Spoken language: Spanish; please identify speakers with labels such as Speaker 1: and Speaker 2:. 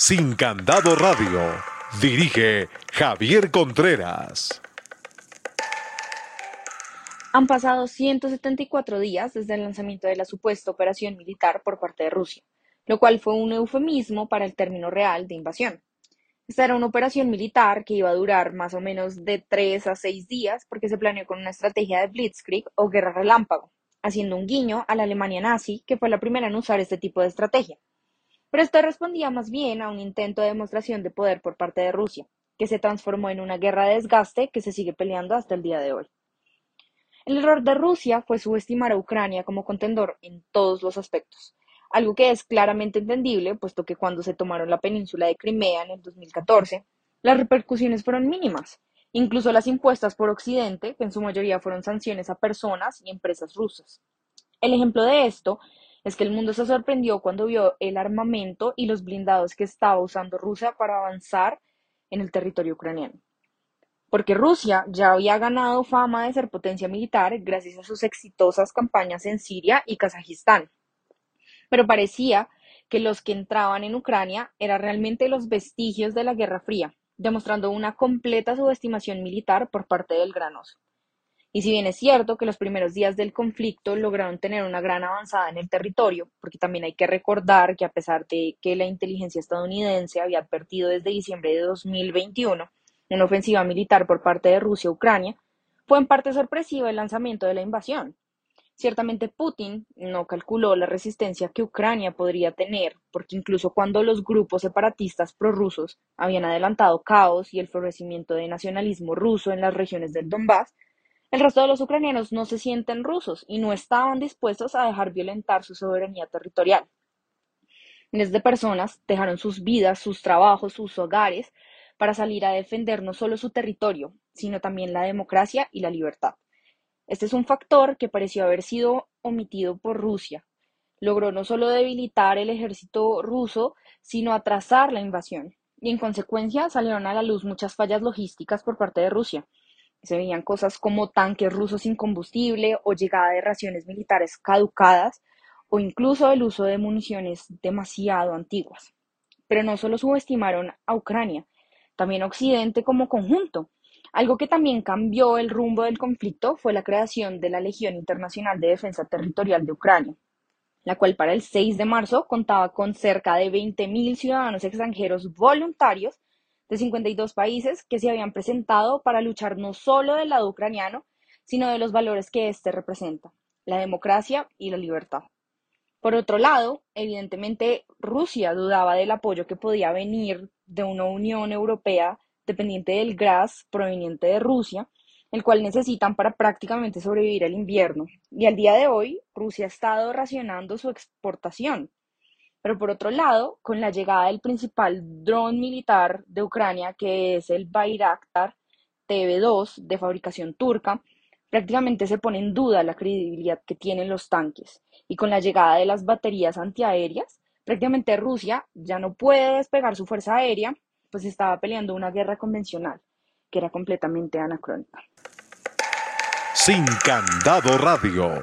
Speaker 1: Sin Candado Radio. Dirige Javier Contreras.
Speaker 2: Han pasado 174 días desde el lanzamiento de la supuesta operación militar por parte de Rusia, lo cual fue un eufemismo para el término real de invasión. Esta era una operación militar que iba a durar más o menos de 3 a 6 días porque se planeó con una estrategia de blitzkrieg o guerra relámpago, haciendo un guiño a la Alemania nazi, que fue la primera en usar este tipo de estrategia. Pero esto respondía más bien a un intento de demostración de poder por parte de Rusia, que se transformó en una guerra de desgaste que se sigue peleando hasta el día de hoy. El error de Rusia fue subestimar a Ucrania como contendor en todos los aspectos, algo que es claramente entendible, puesto que cuando se tomaron la península de Crimea en el 2014, las repercusiones fueron mínimas, incluso las impuestas por Occidente, que en su mayoría fueron sanciones a personas y empresas rusas. El ejemplo de esto es que el mundo se sorprendió cuando vio el armamento y los blindados que estaba usando Rusia para avanzar en el territorio ucraniano porque Rusia ya había ganado fama de ser potencia militar gracias a sus exitosas campañas en Siria y Kazajistán. Pero parecía que los que entraban en Ucrania eran realmente los vestigios de la Guerra Fría, demostrando una completa subestimación militar por parte del granoso. Y si bien es cierto que los primeros días del conflicto lograron tener una gran avanzada en el territorio, porque también hay que recordar que a pesar de que la inteligencia estadounidense había advertido desde diciembre de 2021 una ofensiva militar por parte de Rusia a Ucrania, fue en parte sorpresivo el lanzamiento de la invasión. Ciertamente Putin no calculó la resistencia que Ucrania podría tener, porque incluso cuando los grupos separatistas prorrusos habían adelantado caos y el florecimiento de nacionalismo ruso en las regiones del Donbass, el resto de los ucranianos no se sienten rusos y no estaban dispuestos a dejar violentar su soberanía territorial. Miles de personas dejaron sus vidas, sus trabajos, sus hogares para salir a defender no solo su territorio, sino también la democracia y la libertad. Este es un factor que pareció haber sido omitido por Rusia. Logró no solo debilitar el ejército ruso, sino atrasar la invasión. Y en consecuencia salieron a la luz muchas fallas logísticas por parte de Rusia. Se veían cosas como tanques rusos sin combustible o llegada de raciones militares caducadas o incluso el uso de municiones demasiado antiguas. Pero no solo subestimaron a Ucrania, también Occidente como conjunto. Algo que también cambió el rumbo del conflicto fue la creación de la Legión Internacional de Defensa Territorial de Ucrania, la cual para el 6 de marzo contaba con cerca de 20.000 ciudadanos extranjeros voluntarios de 52 países que se habían presentado para luchar no solo del lado ucraniano, sino de los valores que éste representa, la democracia y la libertad. Por otro lado, evidentemente Rusia dudaba del apoyo que podía venir de una Unión Europea dependiente del gas proveniente de Rusia, el cual necesitan para prácticamente sobrevivir el invierno. Y al día de hoy, Rusia ha estado racionando su exportación. Pero por otro lado, con la llegada del principal dron militar de Ucrania, que es el Bayraktar TB2 de fabricación turca, prácticamente se pone en duda la credibilidad que tienen los tanques. Y con la llegada de las baterías antiaéreas, prácticamente Rusia ya no puede despegar su fuerza aérea, pues estaba peleando una guerra convencional, que era completamente anacrónica.
Speaker 1: Sin Candado Radio.